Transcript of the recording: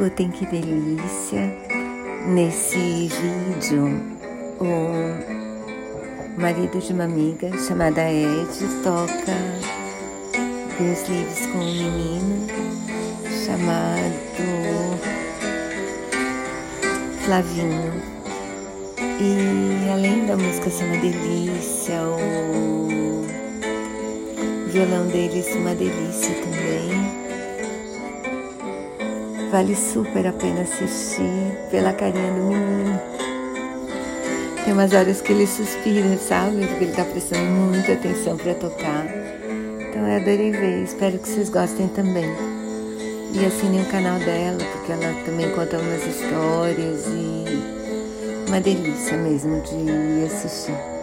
Escutem que delícia. Nesse vídeo, o marido de uma amiga chamada Ed toca Deus Livres com um menino chamado Flavinho. E além da música ser uma delícia, o violão deles uma delícia também. Vale super a pena assistir pela carinha do menino. Tem umas horas que ele suspira, sabe? Porque ele tá prestando muita atenção para tocar. Então eu adorei ver, espero que vocês gostem também. E assinem o canal dela, porque ela também conta umas histórias e uma delícia mesmo de assistir.